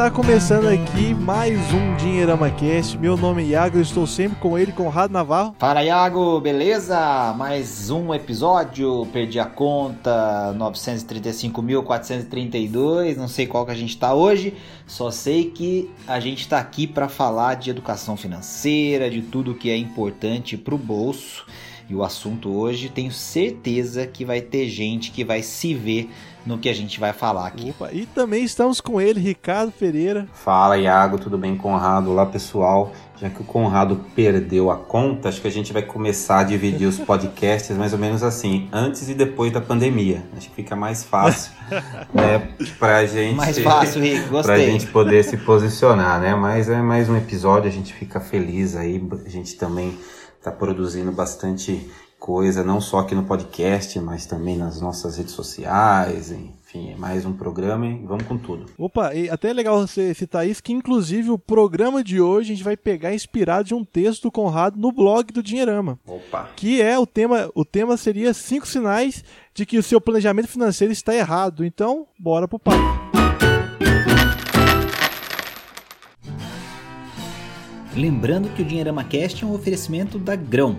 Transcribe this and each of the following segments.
está começando aqui mais um Dinheirama Cast. Meu nome é Iago, eu estou sempre com ele, Conrado Navarro. Fala Iago, beleza? Mais um episódio, perdi a conta, 935.432, não sei qual que a gente está hoje, só sei que a gente está aqui para falar de educação financeira, de tudo que é importante para o bolso. E o assunto hoje, tenho certeza que vai ter gente que vai se ver no que a gente vai falar aqui. Opa, e também estamos com ele, Ricardo Pereira. Fala, Iago, tudo bem, Conrado? Olá, pessoal. Já que o Conrado perdeu a conta, acho que a gente vai começar a dividir os podcasts mais ou menos assim, antes e depois da pandemia. Acho que fica mais fácil, né, pra gente... Mais fácil, Rick, gostei. Pra gente poder se posicionar, né? Mas é mais um episódio, a gente fica feliz aí, a gente também está produzindo bastante coisa, não só aqui no podcast, mas também nas nossas redes sociais, enfim, é mais um programa e vamos com tudo. Opa, e até é legal você citar isso, que inclusive o programa de hoje a gente vai pegar inspirado de um texto do Conrado no blog do Dinheirama. Opa! Que é o tema, o tema seria cinco sinais de que o seu planejamento financeiro está errado. Então, bora pro papo. Lembrando que o Dinheirama Cast é um oferecimento da Grão.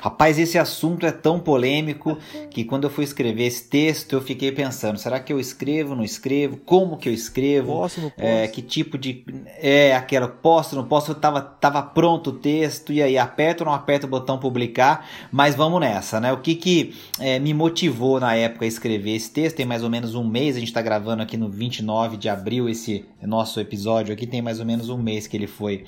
Rapaz, esse assunto é tão polêmico que quando eu fui escrever esse texto eu fiquei pensando: será que eu escrevo, não escrevo? Como que eu escrevo? Posso, não posso? É, que tipo de. É, aquela, posso, não posso? Tava, tava pronto o texto, e aí aperto ou não aperto o botão publicar? Mas vamos nessa, né? O que que é, me motivou na época a escrever esse texto? Tem mais ou menos um mês, a gente tá gravando aqui no 29 de abril esse nosso episódio aqui, tem mais ou menos um mês que ele foi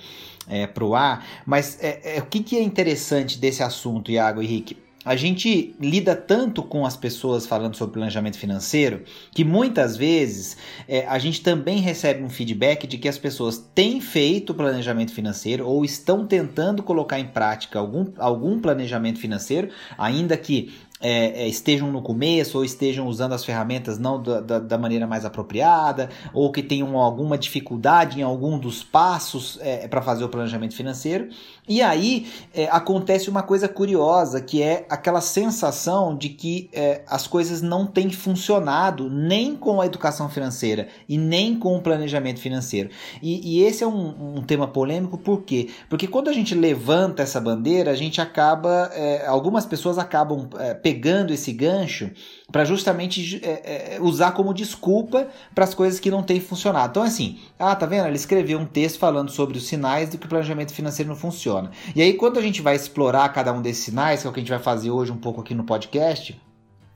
é, para o ar. Mas é, é, o que, que é interessante desse assunto, Iago e Henrique? A gente lida tanto com as pessoas falando sobre planejamento financeiro que muitas vezes é, a gente também recebe um feedback de que as pessoas têm feito planejamento financeiro ou estão tentando colocar em prática algum, algum planejamento financeiro, ainda que é, é, estejam no começo ou estejam usando as ferramentas não da, da, da maneira mais apropriada ou que tenham alguma dificuldade em algum dos passos é, para fazer o planejamento financeiro. E aí é, acontece uma coisa curiosa que é aquela sensação de que é, as coisas não têm funcionado nem com a educação financeira e nem com o planejamento financeiro. E, e esse é um, um, tema polêmico por quê? Porque quando a gente levanta essa bandeira, a gente acaba, é, algumas pessoas acabam pegando esse gancho para justamente é, é, usar como desculpa para as coisas que não têm funcionado. Então, assim, ah, tá vendo? Ele escreveu um texto falando sobre os sinais do que o planejamento financeiro não funciona. E aí, quando a gente vai explorar cada um desses sinais, que é o que a gente vai fazer hoje um pouco aqui no podcast,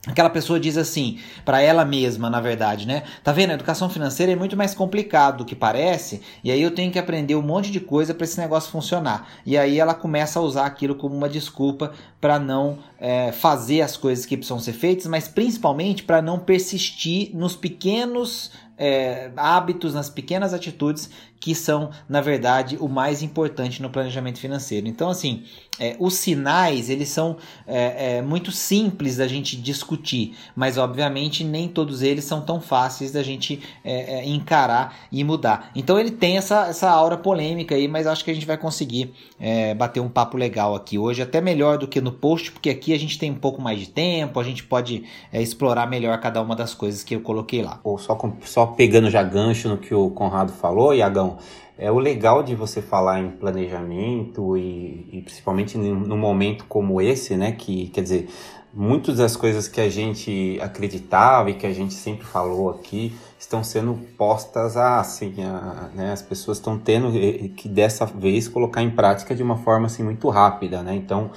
Aquela pessoa diz assim, para ela mesma, na verdade, né? Tá vendo? A educação financeira é muito mais complicado do que parece, e aí eu tenho que aprender um monte de coisa para esse negócio funcionar. E aí ela começa a usar aquilo como uma desculpa para não é, fazer as coisas que precisam ser feitas, mas principalmente para não persistir nos pequenos é, hábitos, nas pequenas atitudes que são, na verdade, o mais importante no planejamento financeiro. Então, assim, é, os sinais, eles são é, é, muito simples da gente discutir, mas, obviamente, nem todos eles são tão fáceis da gente é, encarar e mudar. Então, ele tem essa, essa aura polêmica aí, mas acho que a gente vai conseguir bater um papo legal aqui hoje, até melhor do que no post, porque aqui a gente tem um pouco mais de tempo, a gente pode explorar melhor cada uma das coisas que eu coloquei lá. Ou só, só pegando já gancho no que o Conrado falou, Iagão, é o legal de você falar em planejamento e, e principalmente num momento como esse, né? Que quer dizer, muitas das coisas que a gente acreditava e que a gente sempre falou aqui estão sendo postas a, assim, a, né, as pessoas estão tendo que dessa vez colocar em prática de uma forma assim muito rápida, né? Então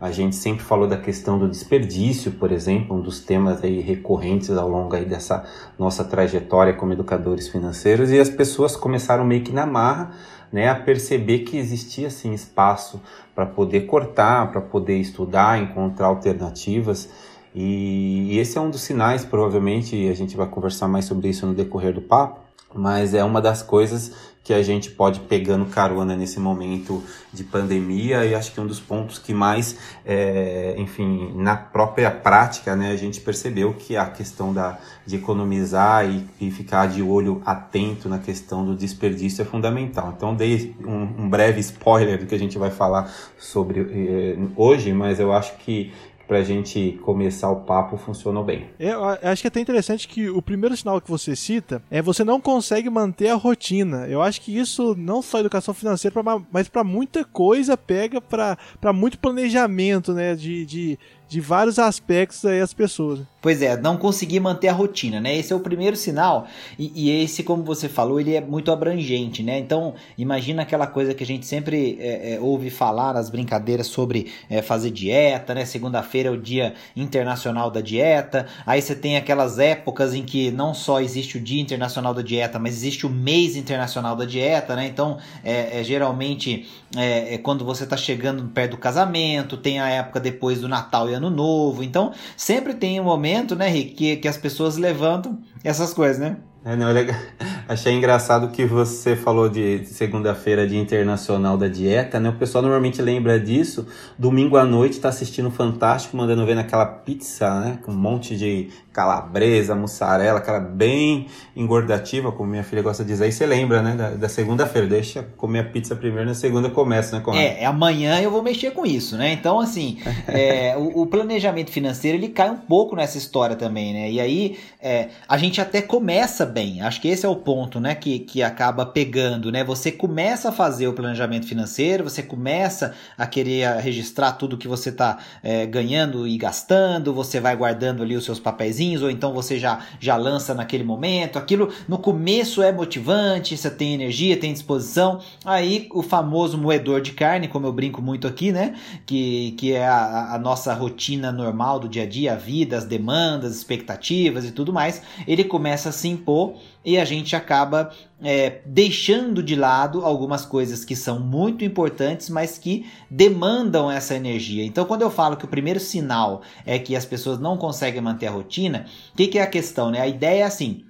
a gente sempre falou da questão do desperdício, por exemplo, um dos temas aí recorrentes ao longo aí dessa nossa trajetória como educadores financeiros, e as pessoas começaram meio que na marra né, a perceber que existia assim espaço para poder cortar, para poder estudar, encontrar alternativas. E, e esse é um dos sinais, provavelmente, a gente vai conversar mais sobre isso no decorrer do papo, mas é uma das coisas que a gente pode pegando carona nesse momento de pandemia e acho que um dos pontos que mais, é, enfim, na própria prática, né, a gente percebeu que a questão da, de economizar e, e ficar de olho atento na questão do desperdício é fundamental. Então, dei um, um breve spoiler do que a gente vai falar sobre eh, hoje, mas eu acho que para a gente começar o papo funcionou bem. Eu acho que é até interessante que o primeiro sinal que você cita é você não consegue manter a rotina. Eu acho que isso não só educação financeira, mas para muita coisa pega para muito planejamento, né? De, de, de vários aspectos aí as pessoas. Pois é, não conseguir manter a rotina, né? Esse é o primeiro sinal e, e, esse, como você falou, ele é muito abrangente, né? Então, imagina aquela coisa que a gente sempre é, é, ouve falar nas brincadeiras sobre é, fazer dieta, né? Segunda-feira é o dia internacional da dieta. Aí você tem aquelas épocas em que não só existe o dia internacional da dieta, mas existe o mês internacional da dieta, né? Então, é, é geralmente é, é quando você está chegando perto do casamento, tem a época depois do Natal e Ano Novo. Então, sempre tem um momento momento, né, Rick, que, que as pessoas levantam essas coisas, né? É, não, legal. Achei engraçado que você falou de segunda-feira, Dia Internacional da Dieta, né? O pessoal normalmente lembra disso. Domingo à noite tá assistindo Fantástico, mandando ver naquela pizza, né? Com um monte de calabresa, mussarela, aquela bem engordativa, como minha filha gosta de dizer. E você lembra, né? Da, da segunda-feira. Deixa comer a pizza primeiro, na segunda começa, né? Conrado? É, é, amanhã eu vou mexer com isso, né? Então, assim, é, o, o, planejamento financeiro, ele cai um pouco nessa história também, né? E aí, é, a gente até começa bem. Acho que esse é o ponto, né? Que, que acaba pegando, né? Você começa a fazer o planejamento financeiro, você começa a querer registrar tudo que você está é, ganhando e gastando, você vai guardando ali os seus papeizinhos, ou então você já, já lança naquele momento. Aquilo no começo é motivante, você tem energia, tem disposição. Aí o famoso moedor de carne, como eu brinco muito aqui, né? Que, que é a, a nossa rotina normal do dia a dia, a vida, as demandas, expectativas e tudo mais, ele começa a se impor e a gente acaba é, deixando de lado algumas coisas que são muito importantes, mas que demandam essa energia. Então, quando eu falo que o primeiro sinal é que as pessoas não conseguem manter a rotina, o que, que é a questão? Né? A ideia é assim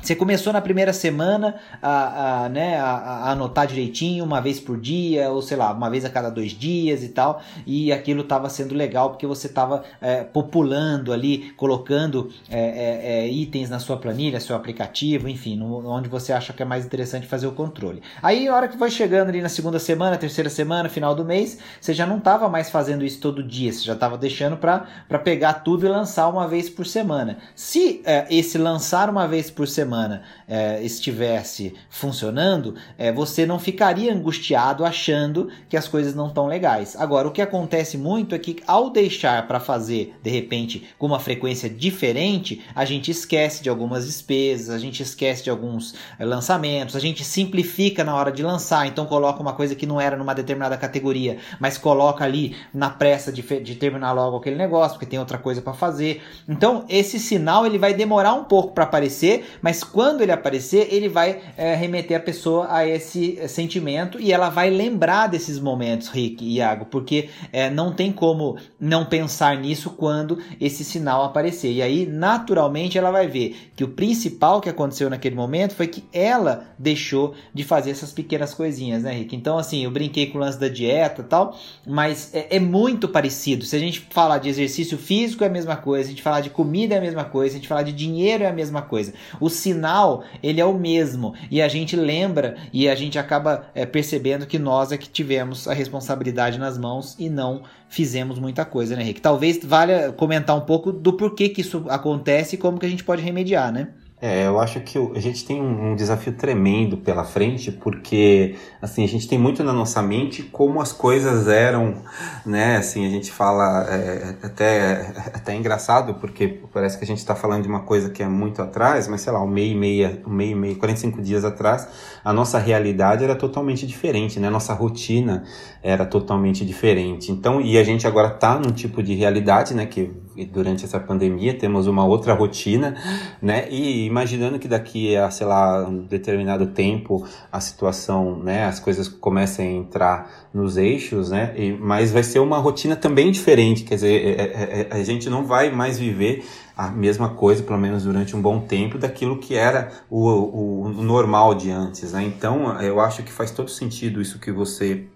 você começou na primeira semana a, a, né, a, a, anotar direitinho, uma vez por dia, ou sei lá, uma vez a cada dois dias e tal, e aquilo estava sendo legal porque você estava é, populando ali, colocando é, é, é, itens na sua planilha, seu aplicativo, enfim, no, onde você acha que é mais interessante fazer o controle. Aí, a hora que vai chegando ali na segunda semana, terceira semana, final do mês, você já não estava mais fazendo isso todo dia, você já estava deixando para pegar tudo e lançar uma vez por semana. Se é, esse lançar uma vez por semana semana é, estivesse funcionando, é, você não ficaria angustiado achando que as coisas não estão legais. Agora, o que acontece muito é que ao deixar para fazer de repente com uma frequência diferente, a gente esquece de algumas despesas, a gente esquece de alguns é, lançamentos, a gente simplifica na hora de lançar, então coloca uma coisa que não era numa determinada categoria, mas coloca ali na pressa de, de terminar logo aquele negócio, porque tem outra coisa para fazer. Então, esse sinal ele vai demorar um pouco para aparecer, mas mas quando ele aparecer, ele vai é, remeter a pessoa a esse sentimento e ela vai lembrar desses momentos, Rick e Iago, porque é, não tem como não pensar nisso quando esse sinal aparecer. E aí, naturalmente, ela vai ver que o principal que aconteceu naquele momento foi que ela deixou de fazer essas pequenas coisinhas, né, Rick? Então, assim, eu brinquei com o lance da dieta tal, mas é, é muito parecido. Se a gente falar de exercício físico, é a mesma coisa, se a gente falar de comida, é a mesma coisa, se a gente falar de dinheiro, é a mesma coisa. O sinal ele é o mesmo e a gente lembra e a gente acaba é, percebendo que nós é que tivemos a responsabilidade nas mãos e não fizemos muita coisa, né, Rick? Talvez valha comentar um pouco do porquê que isso acontece e como que a gente pode remediar, né? É, eu acho que a gente tem um, desafio tremendo pela frente, porque assim, a gente tem muito na nossa mente como as coisas eram, né? Assim, a gente fala é, até, até engraçado, porque parece que a gente está falando de uma coisa que é muito atrás, mas sei lá, um meio e meia, um meio e meio, 45 dias atrás, a nossa realidade era totalmente diferente, né? A nossa rotina era totalmente diferente. Então, e a gente agora está num tipo de realidade, né? Que durante essa pandemia, temos uma outra rotina, né? E imaginando que daqui a, sei lá, um determinado tempo a situação, né, as coisas comecem a entrar nos eixos, né? E, mas vai ser uma rotina também diferente, quer dizer, é, é, é a gente não vai mais viver a mesma coisa, pelo menos durante um bom tempo, daquilo que era o, o, o normal de antes, né? Então, eu acho que faz todo sentido isso que você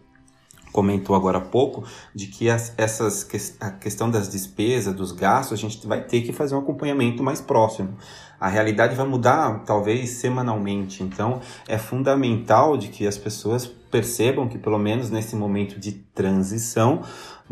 comentou agora há pouco, de que as, essas, a questão das despesas, dos gastos, a gente vai ter que fazer um acompanhamento mais próximo. A realidade vai mudar, talvez, semanalmente. Então, é fundamental de que as pessoas percebam que, pelo menos nesse momento de transição,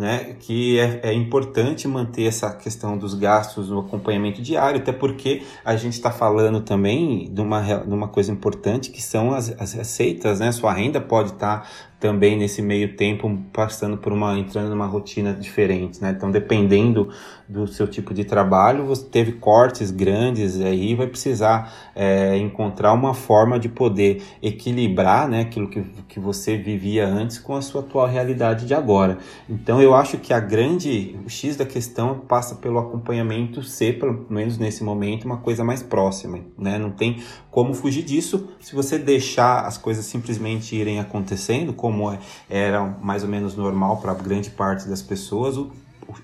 né, que é, é, importante manter essa questão dos gastos no acompanhamento diário, até porque a gente está falando também de uma, de uma coisa importante que são as, as receitas, né? Sua renda pode estar tá também nesse meio tempo passando por uma entrando numa rotina diferente, né? Então, dependendo do seu tipo de trabalho, você teve cortes grandes aí, vai precisar é, encontrar uma forma de poder equilibrar, né, aquilo que, que você vivia antes com a sua atual realidade de agora. Então, eu acho que a grande o x da questão passa pelo acompanhamento ser, pelo menos nesse momento, uma coisa mais próxima, né? Não tem como fugir disso se você deixar as coisas simplesmente irem acontecendo, como é, era mais ou menos normal para grande parte das pessoas,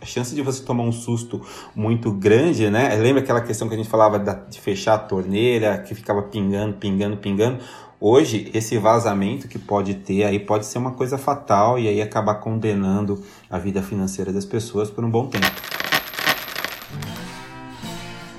a chance de você tomar um susto muito grande, né? Lembra aquela questão que a gente falava de fechar a torneira, que ficava pingando, pingando, pingando? Hoje, esse vazamento que pode ter aí pode ser uma coisa fatal e aí acabar condenando a vida financeira das pessoas por um bom tempo.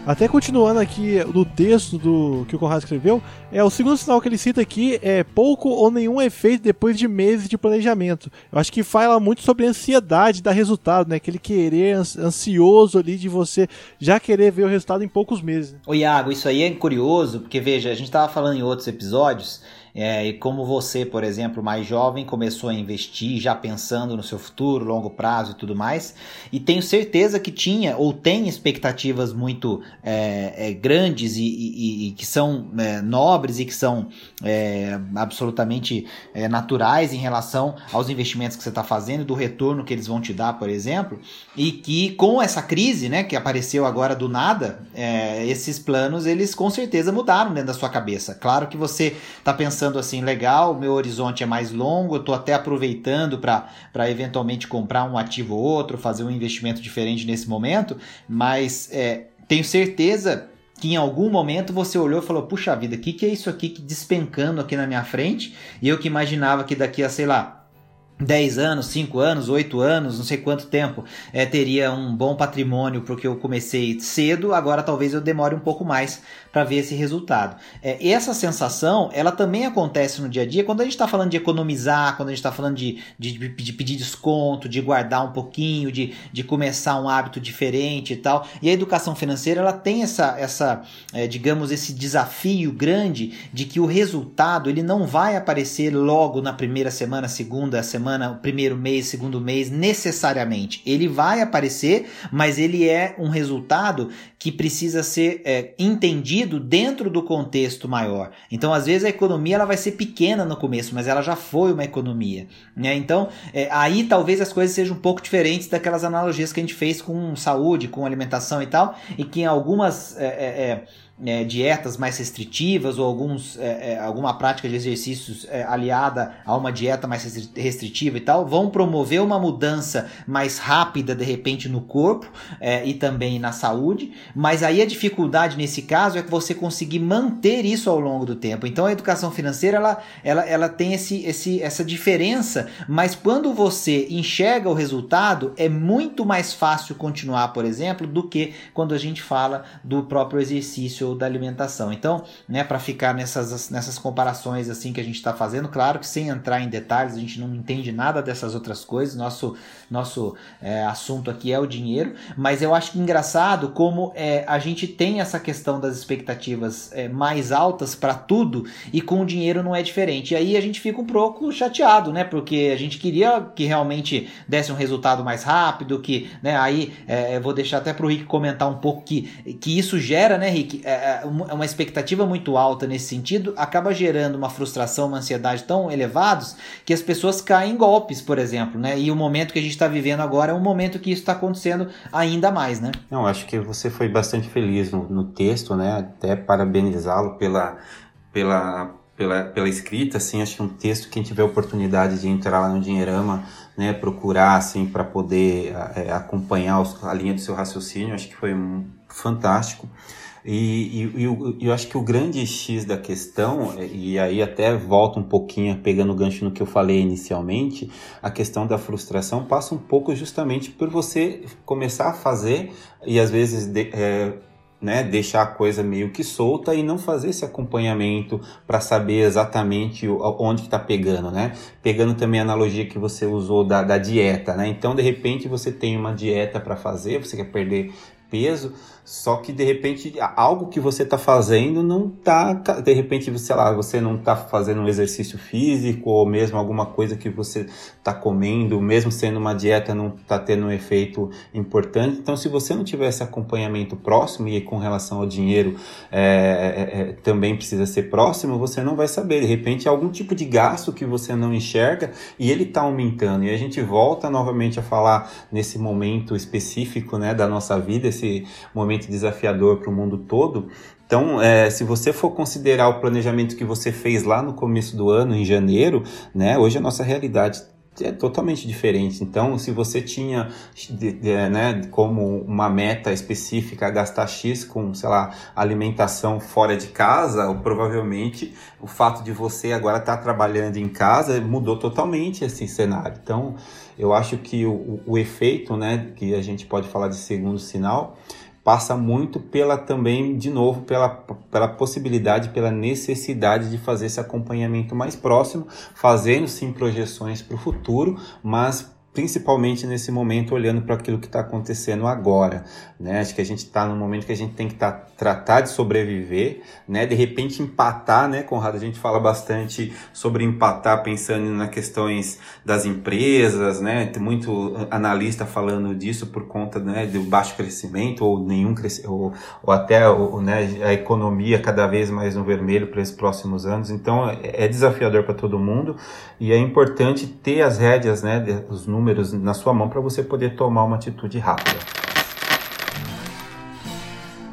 Até continuando aqui no texto do que o Conrado escreveu, é o segundo sinal que ele cita aqui é pouco ou nenhum efeito depois de meses de planejamento. Eu acho que fala muito sobre a ansiedade da resultado, né? Aquele querer ansioso ali de você já querer ver o resultado em poucos meses. Ô Iago, isso aí é curioso, porque veja, a gente estava falando em outros episódios é, e como você, por exemplo, mais jovem, começou a investir já pensando no seu futuro, longo prazo e tudo mais, e tenho certeza que tinha ou tem expectativas muito é, é, grandes e, e, e, que são é, nobres e que são é, absolutamente é, naturais em relação aos investimentos que você está fazendo, do retorno que eles vão te dar, por exemplo, e que com essa crise, né, que apareceu agora do nada, esses planos eles com certeza mudaram dentro da sua cabeça. Claro que você está pensando pensando assim, legal, meu horizonte é mais longo, eu estou até aproveitando para eventualmente comprar um ativo ou outro, fazer um investimento diferente nesse momento, mas é, tenho certeza que em algum momento você olhou e falou: puxa vida, o que, que é isso aqui que despencando aqui na minha frente? E eu que imaginava que daqui a, sei lá, 10 anos, 5 anos, 8 anos, não sei quanto tempo, é, teria um bom patrimônio porque eu comecei cedo, agora talvez eu demore um pouco mais para ver esse resultado. É, essa sensação, ela também acontece no dia a dia quando a gente está falando de economizar, quando a gente está falando de, de, de, pedir desconto, de guardar um pouquinho, de, de começar um hábito diferente e tal. E a educação financeira, ela tem essa, essa é, digamos, esse desafio grande de que o resultado, ele não vai aparecer logo na primeira semana, segunda semana, primeiro mês, segundo mês, necessariamente. Ele vai aparecer, mas ele é um resultado que precisa ser é, entendido dentro do contexto maior. Então, às vezes, a economia ela vai ser pequena no começo, mas ela já foi uma economia. Né? Então, é, aí talvez as coisas sejam um pouco diferentes daquelas analogias que a gente fez com saúde, com alimentação e tal, e que em algumas. É, é, é dietas mais restritivas ou alguns, é, é, alguma prática de exercícios é, aliada a uma dieta mais restritiva e tal, vão promover uma mudança mais rápida de repente no corpo é, e também na saúde, mas aí a dificuldade nesse caso é que você conseguir manter isso ao longo do tempo. Então a educação financeira ela, ela, ela tem esse, esse, essa diferença, mas quando você enxerga o resultado, é muito mais fácil continuar, por exemplo, do que quando a gente fala do próprio exercício da alimentação. Então, né, para ficar nessas, nessas comparações assim que a gente está fazendo, claro que sem entrar em detalhes, a gente não entende nada dessas outras coisas, nosso, nosso é, assunto aqui é o dinheiro, mas eu acho engraçado como é, a gente tem essa questão das expectativas é, mais altas para tudo e com o dinheiro não é diferente. E aí a gente fica um pouco chateado, né? Porque a gente queria que realmente desse um resultado mais rápido, que, né? Aí é, vou deixar até para o Rick comentar um pouco que, que isso gera, né, Rick? É, é, uma expectativa muito alta nesse sentido acaba gerando uma frustração, uma ansiedade tão elevados que as pessoas caem em golpes, por exemplo, né? E o momento que a gente está vivendo agora é um momento que isso está acontecendo ainda mais, né? Não, acho que você foi bastante feliz no, no texto, né? Até parabenizá-lo pela, pela, pela, pela escrita, assim, acho que é um texto, quem tiver oportunidade de entrar lá no Dinheirama, né, procurar, assim, para poder é, acompanhar os, a linha do seu raciocínio, acho que foi um, fantástico. E, e, eu, eu, acho que o grande X da questão, e aí até volta um pouquinho pegando o gancho no que eu falei inicialmente, a questão da frustração passa um pouco justamente por você começar a fazer e às vezes de, é, né, deixar a coisa meio que solta e não fazer esse acompanhamento para saber exatamente onde está pegando, né? Pegando também a analogia que você usou da, da dieta, né? Então, de repente, você tem uma dieta para fazer, você quer perder peso, só que de repente algo que você está fazendo não está, de repente, sei lá, você não está fazendo um exercício físico ou mesmo alguma coisa que você está comendo, mesmo sendo uma dieta, não está tendo um efeito importante. Então, se você não tiver esse acompanhamento próximo e com relação ao dinheiro é, é, é, também precisa ser próximo, você não vai saber. De repente, algum tipo de gasto que você não enxerga e ele está aumentando. E a gente volta novamente a falar nesse momento específico, né, da nossa vida, esse momento desafiador para o mundo todo. Então, é, se você for considerar o planejamento que você fez lá no começo do ano, em janeiro, né, hoje a nossa realidade é totalmente diferente. Então, se você tinha né, como uma meta específica gastar X com, sei lá, alimentação fora de casa, provavelmente o fato de você agora estar tá trabalhando em casa mudou totalmente esse cenário. Então, eu acho que o, o efeito, né, que a gente pode falar de segundo sinal, passa muito pela também, de novo, pela, pela possibilidade, pela necessidade de fazer esse acompanhamento mais próximo, fazendo sim projeções para o futuro, mas principalmente nesse momento olhando para aquilo que está acontecendo agora, né? Acho que a gente está num momento que a gente tem que tá, tratar de sobreviver, né? De repente empatar, né, Conrado? A gente fala bastante sobre empatar pensando nas questões das empresas, né? Tem muito analista falando disso por conta né, do baixo crescimento ou nenhum crescimento, ou, ou até ou, né, a economia cada vez mais no vermelho para esses próximos anos. Então é, é desafiador para todo mundo e é importante ter as rédeas, né, os números números na sua mão para você poder tomar uma atitude rápida.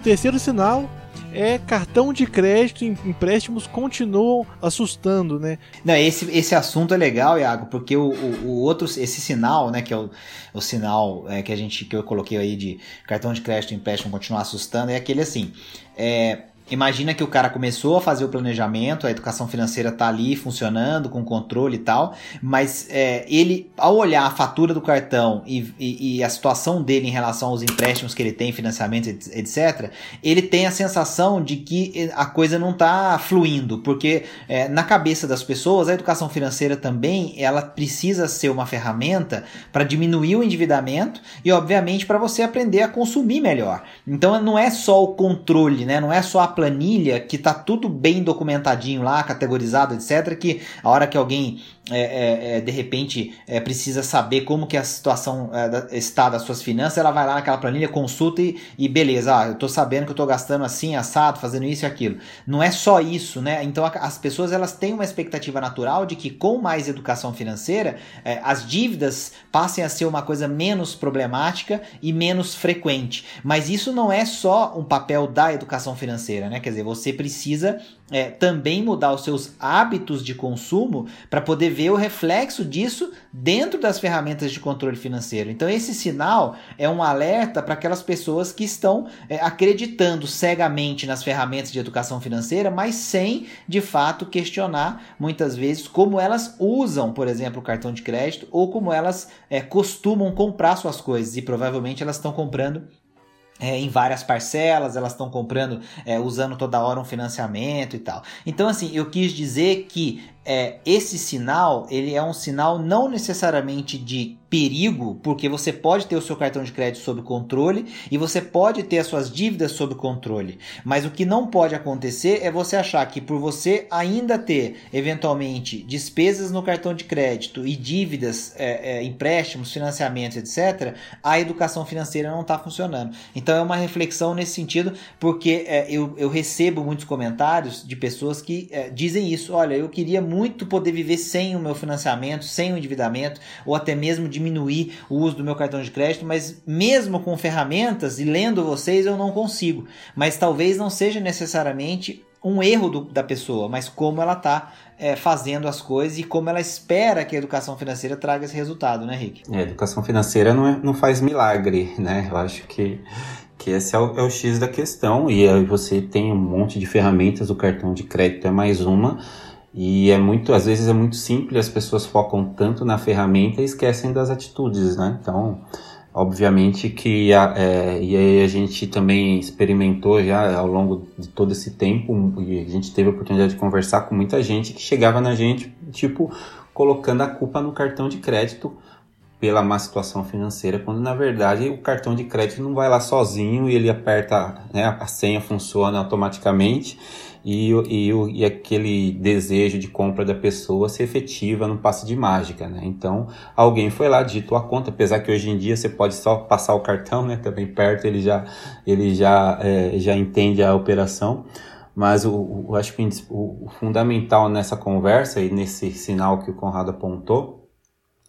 Terceiro sinal é cartão de crédito e empréstimos continuam assustando, né? Não, esse, esse assunto é legal, Iago, porque o, o, o outro, esse sinal, né, que é o, o sinal é, que a gente que eu coloquei aí de cartão de crédito e empréstimo continuar assustando, é aquele assim. É, Imagina que o cara começou a fazer o planejamento, a educação financeira está ali funcionando, com controle e tal, mas é, ele, ao olhar a fatura do cartão e, e, e, a situação dele em relação aos empréstimos que ele tem, financiamento, etc., ele tem a sensação de que a coisa não está fluindo, porque é, na cabeça das pessoas, a educação financeira também ela precisa ser uma ferramenta para diminuir o endividamento e, obviamente, para você aprender a consumir melhor. Então, não é só o controle, né? não é só a planilha que tá tudo bem documentadinho lá, categorizado, etc. Que a hora que alguém é, é, é, de repente é, precisa saber como que a situação é, está das suas finanças, ela vai lá naquela planilha, consulta e, e beleza, ah, eu tô sabendo que eu tô gastando assim, assado, fazendo isso e aquilo. Não é só isso, né? Então a, as pessoas elas têm uma expectativa natural de que com mais educação financeira, as dívidas passem a ser uma coisa menos problemática e menos frequente. Mas isso não é só um papel da educação financeira, né? Quer dizer, você precisa é, também mudar os seus hábitos de consumo para poder ver o reflexo disso dentro das ferramentas de controle financeiro. Então, esse sinal é um alerta para aquelas pessoas que estão é, acreditando cegamente nas ferramentas de educação financeira, mas sem de fato questionar muitas vezes como elas usam, por exemplo, o cartão de crédito ou como elas é, costumam comprar suas coisas e provavelmente elas estão comprando é, em várias parcelas, elas estão comprando, é, usando toda hora um financiamento e tal. Então, assim, eu quis dizer que é, esse sinal ele é um sinal não necessariamente de perigo, porque você pode ter o seu cartão de crédito sob controle e você pode ter as suas dívidas sob controle. Mas o que não pode acontecer é você achar que por você ainda ter eventualmente despesas no cartão de crédito e dívidas, é, é, empréstimos, financiamentos, etc., a educação financeira não está funcionando. Então é uma reflexão nesse sentido, porque é, eu, eu recebo muitos comentários de pessoas que é, dizem isso: olha, eu queria muito poder viver sem o meu financiamento, sem o endividamento, ou até mesmo de diminuir o uso do meu cartão de crédito, mas mesmo com ferramentas e lendo vocês eu não consigo. Mas talvez não seja necessariamente um erro do, da pessoa, mas como ela está é, fazendo as coisas e como ela espera que a educação financeira traga esse resultado, né, Rick? É, a educação financeira não, é, não faz milagre, né? Eu acho que, que esse é o, é o X da questão e aí você tem um monte de ferramentas, o cartão de crédito é mais uma, e é muito, às vezes é muito simples, as pessoas focam tanto na ferramenta e esquecem das atitudes, né? Então, obviamente que a, é, e aí a gente também experimentou já ao longo de todo esse tempo e a gente teve a oportunidade de conversar com muita gente que chegava na gente tipo colocando a culpa no cartão de crédito pela má situação financeira, quando na verdade o cartão de crédito não vai lá sozinho e ele aperta, né, a senha funciona automaticamente e, e, e aquele desejo de compra da pessoa se efetiva no passe de mágica, né? Então, alguém foi lá, digitou a conta, apesar que hoje em dia você pode só passar o cartão, né? Também perto ele já, ele já, é, já entende a operação. Mas o, o acho que o, o fundamental nessa conversa e nesse sinal que o Conrado apontou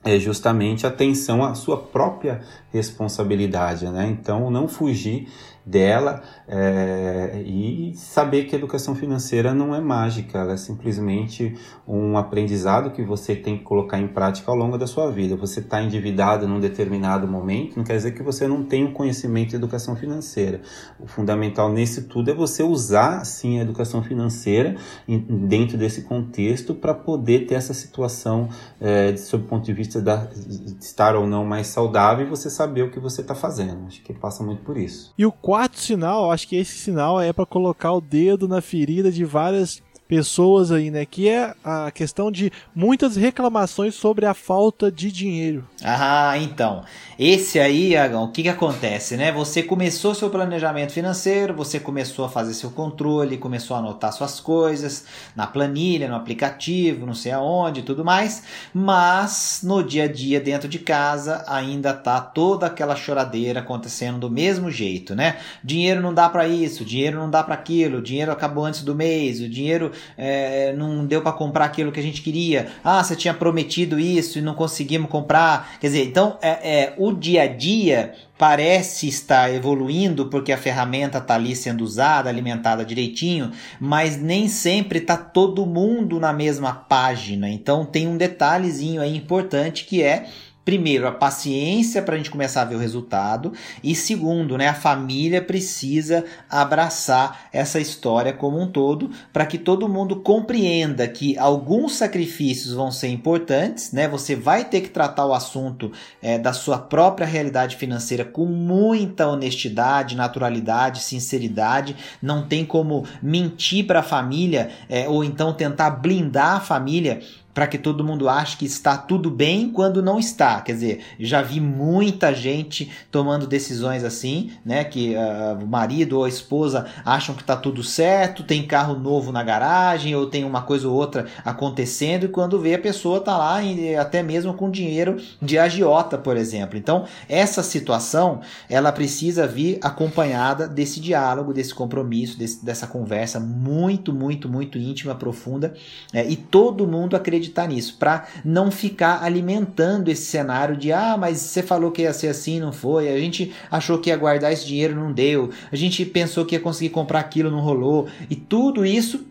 é justamente atenção à sua própria responsabilidade, né? Então, não fugir dela é, e saber que a educação financeira não é mágica, ela é simplesmente um aprendizado que você tem que colocar em prática ao longo da sua vida. Você está endividado num determinado momento, não quer dizer que você não tem um conhecimento de educação financeira. O fundamental nesse tudo é você usar sim a educação financeira dentro desse contexto para poder ter essa situação é, sob o ponto de vista da, de estar ou não mais saudável e você saber o que você está fazendo. Acho que passa muito por isso. E o quarto sinal, acho que esse sinal é para colocar o dedo na ferida de várias pessoas aí, né? Que é a questão de muitas reclamações sobre a falta de dinheiro. Ah, então. Esse aí, Agão, o que, que acontece, né? Você começou seu planejamento financeiro, você começou a fazer seu controle, começou a anotar suas coisas na planilha, no aplicativo, não sei aonde tudo mais, mas no dia a dia, dentro de casa, ainda tá toda aquela choradeira acontecendo do mesmo jeito, né? Dinheiro não dá para isso, dinheiro não dá para aquilo, dinheiro acabou antes do mês, o dinheiro é, não deu para comprar aquilo que a gente queria. Ah, você tinha prometido isso e não conseguimos comprar. Quer dizer, então é, é o dia a dia parece estar evoluindo porque a ferramenta está ali sendo usada, alimentada direitinho, mas nem sempre está todo mundo na mesma página. Então tem um detalhezinho aí importante que é primeiro, a paciência para a gente começar a ver o resultado, e segundo, né, a família precisa abraçar essa história como um todo para que todo mundo compreenda que alguns sacrifícios vão ser importantes, né? Você vai ter que tratar o assunto é, da sua própria realidade financeira com muita honestidade, naturalidade, sinceridade. Não tem como mentir para a família é, ou então tentar blindar a família para que todo mundo ache que está tudo bem quando não está. Quer dizer, já vi muita gente tomando decisões assim, né? Que uh, o marido ou a esposa acham que está tudo certo, tem carro novo na garagem ou tem uma coisa ou outra acontecendo e quando vê a pessoa tá lá até mesmo com dinheiro de agiota, por exemplo. Então, essa situação ela precisa vir acompanhada desse diálogo, desse compromisso, desse, dessa conversa muito, muito, muito íntima, profunda é, e todo mundo acredita acreditar nisso, para não ficar alimentando esse cenário de ah, mas você falou que ia ser assim, não foi, a gente achou que ia guardar esse dinheiro, não deu, a gente pensou que ia conseguir comprar aquilo, não rolou, e tudo isso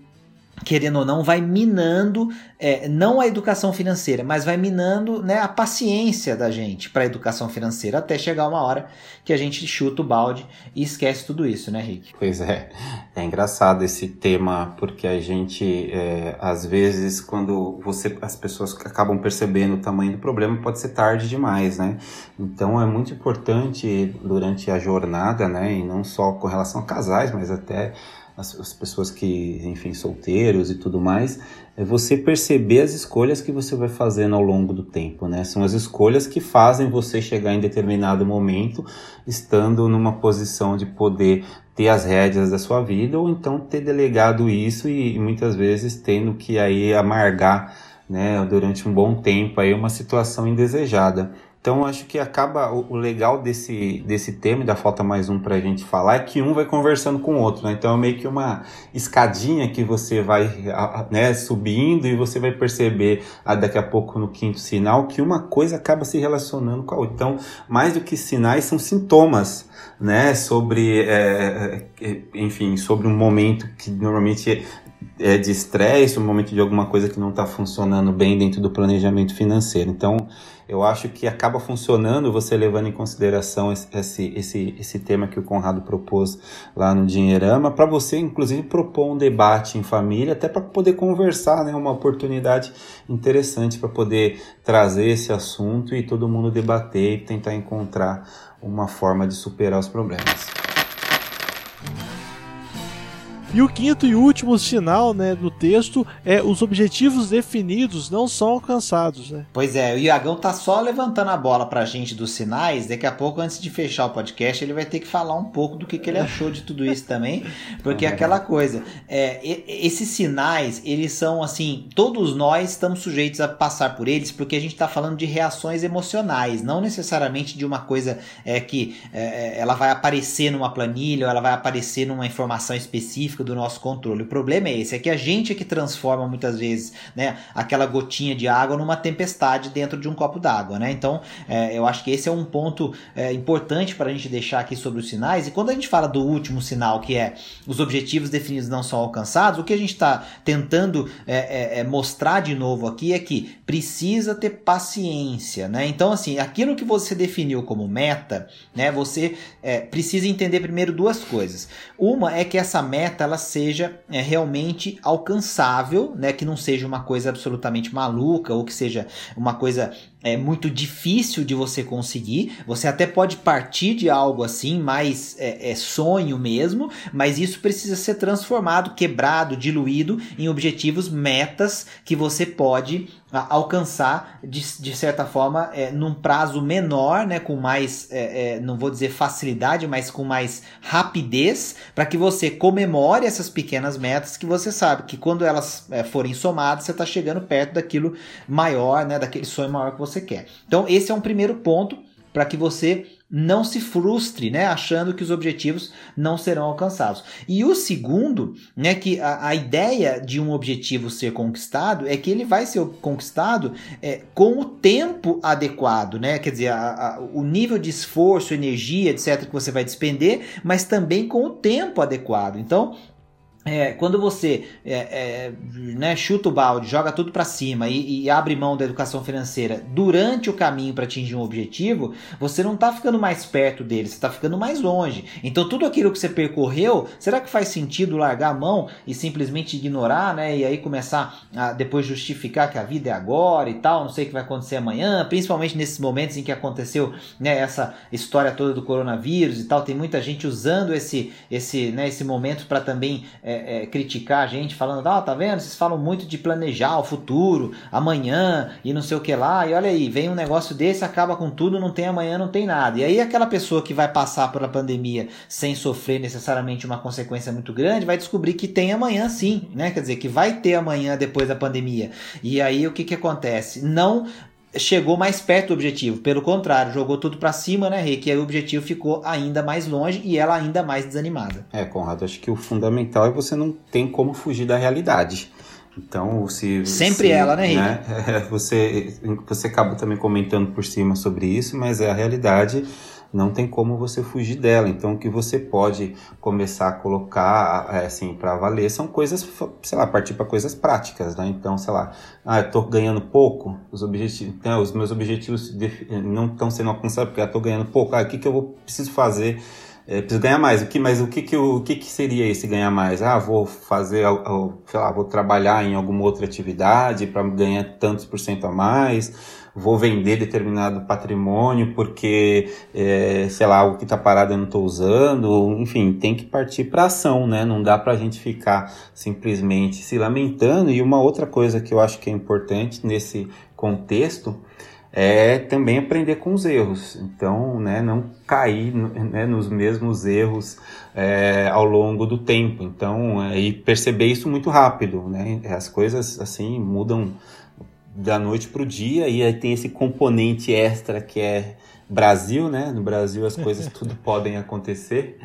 querendo ou não, vai minando é, não a educação financeira, mas vai minando né, a paciência da gente para a educação financeira, até chegar uma hora que a gente chuta o balde e esquece tudo isso, né, Rick? Pois é, é engraçado esse tema, porque a gente, é, às vezes, quando você, as pessoas acabam percebendo o tamanho do problema, pode ser tarde demais, né? Então é muito importante durante a jornada, né, e não só com relação a casais, mas até as, as, pessoas que, enfim, solteiros e tudo mais, é você perceber as escolhas que você vai fazendo ao longo do tempo, né? São as escolhas que fazem você chegar em determinado momento estando numa posição de poder ter as rédeas da sua vida ou então ter delegado isso e, e muitas vezes tendo que aí amargar, né, durante um bom tempo aí uma situação indesejada. Então acho que acaba o, legal desse, desse tema, e da falta mais um para a gente falar, é que um vai conversando com o outro, né? Então é meio que uma escadinha que você vai né, subindo e você vai perceber ah, daqui a pouco no quinto sinal que uma coisa acaba se relacionando com a outra. Então, mais do que sinais, são sintomas, né? Sobre, é, é enfim, sobre um momento que normalmente é de estresse, um momento de alguma coisa que não está funcionando bem dentro do planejamento financeiro. Então, eu acho que acaba funcionando você levando em consideração esse, esse, esse tema que o Conrado propôs lá no Dinheirama, para você, inclusive, propor um debate em família, até para poder conversar, né? Uma oportunidade interessante para poder trazer esse assunto e todo mundo debater e tentar encontrar uma forma de superar os problemas. E o quinto e último sinal né, do texto é os objetivos definidos não são alcançados. Né? Pois é, o Iagão tá só levantando a bola pra gente dos sinais. Daqui a pouco, antes de fechar o podcast, ele vai ter que falar um pouco do que, que ele achou de tudo isso também. Porque é aquela coisa, é, esses sinais, eles são assim, todos nós estamos sujeitos a passar por eles, porque a gente está falando de reações emocionais, não necessariamente de uma coisa é, que é, ela vai aparecer numa planilha ou ela vai aparecer numa informação específica do nosso controle. O problema é esse, é que a gente é que transforma muitas vezes né, aquela gotinha de água numa tempestade dentro de um copo d'água. Né? Então, é, eu acho que esse é um ponto é, importante para a gente deixar aqui sobre os sinais. E quando a gente fala do último sinal, que é os objetivos definidos não são alcançados, o que a gente está tentando é, é, é, mostrar de novo aqui é que precisa ter paciência. Né? Então, assim, aquilo que você definiu como meta, né, você é, precisa entender primeiro duas coisas. Uma é que essa meta ela seja é, realmente alcançável, né? Que não seja uma coisa absolutamente maluca ou que seja uma coisa é muito difícil de você conseguir. Você até pode partir de algo assim, mais é, é, sonho mesmo, mas isso precisa ser transformado, quebrado, diluído em objetivos, metas que você pode alcançar de, de certa forma é, num prazo menor, né, com mais, é, é, não vou dizer facilidade, mas com mais rapidez, para que você comemore essas pequenas metas que você sabe que quando elas é, forem somadas, você está chegando perto daquilo maior, né, daquele sonho maior que você quer. Então, esse é um primeiro ponto para que você não se frustre, né, achando que os objetivos não serão alcançados. E o segundo, né, que a, a ideia de um objetivo ser conquistado é que ele vai ser conquistado é, com o tempo adequado, né, quer dizer, a, a, o nível de esforço, energia, etc, que você vai despender, mas também com o tempo adequado. Então, é, quando você é, é, né, chuta o balde, joga tudo para cima e, e, abre mão da educação financeira durante o caminho para atingir um objetivo, você não está ficando mais perto dele, você está ficando mais longe. Então, tudo aquilo que você percorreu, será que faz sentido largar a mão e simplesmente ignorar, né? E aí começar a depois justificar que a vida é agora e tal, não sei o que vai acontecer amanhã, principalmente nesses momentos em que aconteceu né, essa história toda do coronavírus e tal, tem muita gente usando esse, esse, né, esse momento para também. É, é, criticar a gente, falando, ah, tá vendo? Vocês falam muito de planejar o futuro, amanhã e não sei o que lá, e olha aí, vem um negócio desse, acaba com tudo, não tem amanhã, não tem nada. E aí aquela pessoa que vai passar pela pandemia sem sofrer necessariamente uma consequência muito grande, vai descobrir que tem amanhã sim, né? Quer dizer, que vai ter amanhã depois da pandemia. E aí o que que acontece? Não chegou mais perto do objetivo. Pelo contrário, jogou tudo para cima, né, Rick? E aí o objetivo ficou ainda mais longe e ela ainda mais desanimada. É, Conrado, acho que o fundamental é você não tem como fugir da realidade. Então, se. Sempre se, ela, né, Rick? Né, você, você acabou também comentando por cima sobre isso, mas é a realidade não tem como você fugir dela. Então, o que você pode começar a colocar, é, assim, para valer são coisas, sei lá, partir para coisas práticas, né? Então, sei lá, ah, eu tô ganhando pouco, os objetivos, então, os meus objetivos não estão sendo alcançados porque eu tô ganhando pouco. Ah, o que que eu vou, preciso fazer? É, preciso ganhar mais. O que, mas o que que, o que que seria esse ganhar mais? Ah, vou fazer, sei lá, vou trabalhar em alguma outra atividade para ganhar tantos por cento a mais vou vender determinado patrimônio porque, é, sei lá, algo que está parado eu não estou usando. Enfim, tem que partir para ação, né? Não dá para a gente ficar simplesmente se lamentando. E uma outra coisa que eu acho que é importante nesse contexto é também aprender com os erros. Então, né, não cair né, nos mesmos erros é, ao longo do tempo. Então, é, e perceber isso muito rápido. Né? As coisas assim mudam da noite para o dia e aí tem esse componente extra que é Brasil, né? No Brasil as coisas tudo podem acontecer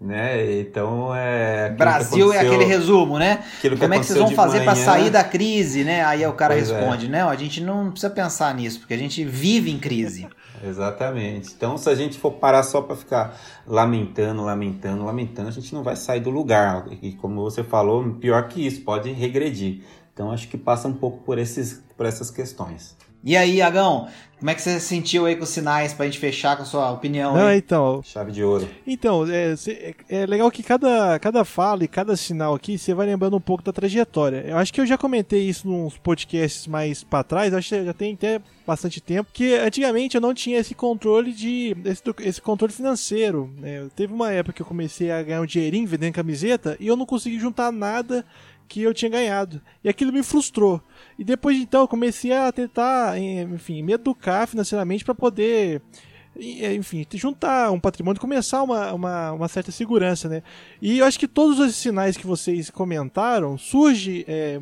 né? Então é. Brasil é aquele resumo, né? Como é que vocês vão fazer para sair da crise, né? Aí o cara pois é. responde, é. né? A gente não precisa pensar nisso, porque a gente vive em crise. Exatamente. Então, se a gente for parar só para ficar lamentando, lamentando, lamentando, a gente não vai sair do lugar. E como você falou, pior que isso, pode regredir. Então, acho que passa um pouco por, esses, por essas questões. E aí, Agão, como é que você sentiu aí com os sinais pra gente fechar com a sua opinião? Não, aí? então. Chave de ouro. Então, é, é, legal que cada, cada fala e cada sinal aqui você vai lembrando um pouco da trajetória. Eu acho que eu já comentei isso nos podcasts mais para trás, acho que já tem até bastante tempo, que antigamente eu não tinha esse controle de. esse, esse controle financeiro. Né? Teve uma época que eu comecei a ganhar um dinheirinho vendendo camiseta e eu não consegui juntar nada que eu tinha ganhado. E aquilo me frustrou. E depois então eu comecei a tentar, enfim, me educar financeiramente para poder enfim, juntar um patrimônio e começar uma, uma, uma, certa segurança, né? E eu acho que todos os sinais que vocês comentaram surgem é,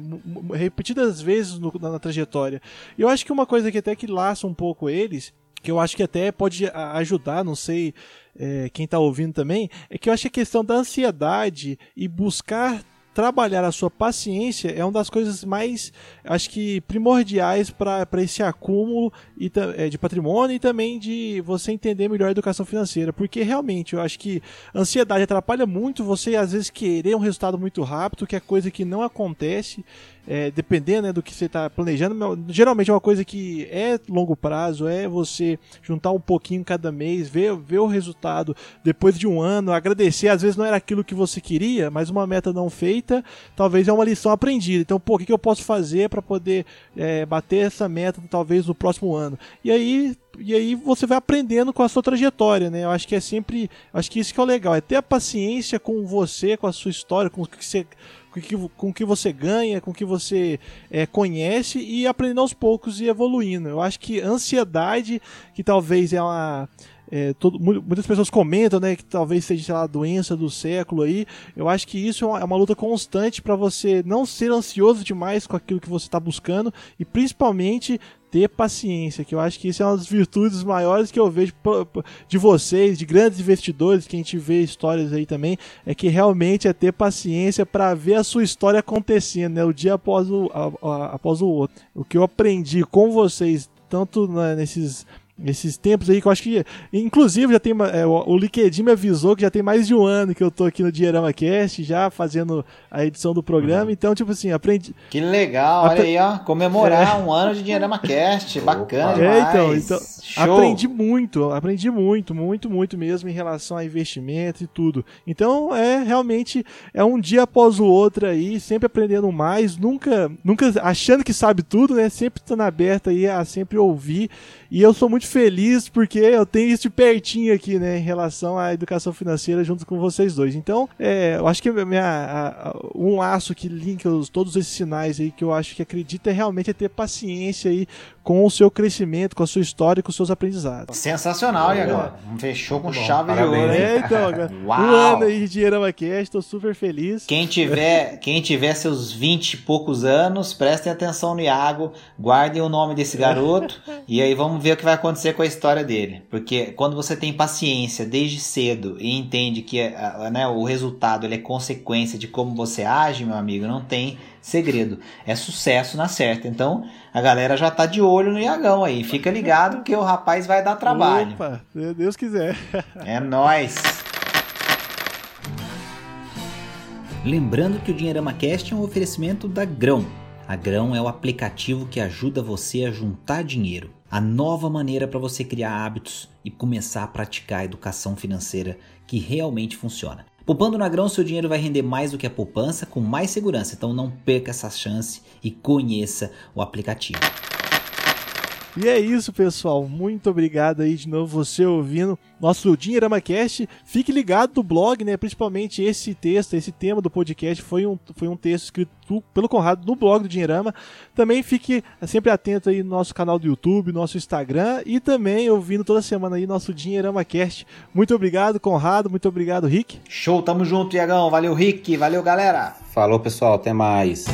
repetidas vezes no, na, na, trajetória. E eu acho que uma coisa que até que laça um pouco eles, que eu acho que até pode ajudar, não sei é, quem está ouvindo também, é que eu acho que a questão da ansiedade e buscar trabalhar a sua paciência é uma das coisas mais, acho que, primordiais para esse acúmulo e, é, de patrimônio e também de você entender melhor a educação financeira. Porque realmente eu acho que ansiedade atrapalha muito você, às vezes, querer um resultado muito rápido, que é coisa que não acontece é, dependendo né, do que você está planejando, geralmente é uma coisa que é longo prazo, é você juntar um pouquinho cada mês, ver, ver o resultado depois de um ano, agradecer, às vezes não era aquilo que você queria, mas uma meta não feita, talvez é uma lição aprendida. Então, pô, o que, que eu posso fazer para poder é, bater essa meta talvez no próximo ano? E aí e aí você vai aprendendo com a sua trajetória, né? Eu acho que é sempre, acho que isso que é o legal, é ter a paciência com você, com a sua história, com o que você com que, com que você ganha, com o que você é, conhece e aprendendo aos poucos e evoluindo. Eu acho que ansiedade, que talvez é uma. É, todo, muitas pessoas comentam né, que talvez seja sei lá, a doença do século aí. Eu acho que isso é uma, é uma luta constante para você não ser ansioso demais com aquilo que você está buscando e principalmente ter paciência, que eu acho que isso é uma das virtudes maiores que eu vejo de vocês, de grandes investidores, que a gente vê histórias aí também, é que realmente é ter paciência para ver a sua história acontecendo, né, o dia após o, a, a, após o outro. O que eu aprendi com vocês, tanto né, nesses esses tempos aí que eu acho que, inclusive, já tem é, o LinkedIn me avisou que já tem mais de um ano que eu tô aqui no Dinheirama Cast, já fazendo a edição do programa. Uhum. Então, tipo assim, aprendi. Que legal, olha aí, ó. Comemorar é. um ano de Dinheirama Cast. Bacana demais. É, então, então aprendi muito, aprendi muito, muito, muito mesmo em relação a investimento e tudo. Então, é realmente é um dia após o outro aí, sempre aprendendo mais, nunca, nunca achando que sabe tudo, né? Sempre estando aberto aí a sempre ouvir. E eu sou muito feliz porque eu tenho isso de pertinho aqui, né, em relação à educação financeira junto com vocês dois. Então, é, eu acho que minha, a, um laço que linka os, todos esses sinais aí que eu acho que acredita é realmente é ter paciência aí com o seu crescimento, com a sua história, com os seus aprendizados. Sensacional, e agora? Fechou com chave de ouro, É, então, um ano aí de Dinheirama Cast, tô super feliz. Quem tiver, quem tiver seus 20 e poucos anos, prestem atenção no Iago, guardem o nome desse garoto e aí vamos ver o que vai acontecer com a história dele. Porque quando você tem paciência desde cedo e entende que né, o resultado ele é consequência de como você age, meu amigo, não tem segredo. É sucesso na certa. Então, a galera já tá de olho no Iagão aí. Fica ligado que o rapaz vai dar trabalho. Opa, se Deus quiser. é nós. Lembrando que o Dinheirama Cast é um oferecimento da Grão. A Grão é o aplicativo que ajuda você a juntar dinheiro. A nova maneira para você criar hábitos e começar a praticar a educação financeira que realmente funciona. Poupando na grão, seu dinheiro vai render mais do que a poupança com mais segurança. Então não perca essa chance e conheça o aplicativo. E é isso, pessoal. Muito obrigado aí de novo você ouvindo nosso Dinheirama Cast. Fique ligado no blog, né? Principalmente esse texto, esse tema do podcast foi um, foi um texto escrito pelo Conrado no blog do Dinheirama. Também fique sempre atento aí no nosso canal do YouTube, nosso Instagram e também ouvindo toda semana aí nosso Dinheirama Cast. Muito obrigado, Conrado. Muito obrigado, Rick. Show, tamo junto, Iagão. Valeu, Rick. Valeu, galera. Falou, pessoal. Até mais.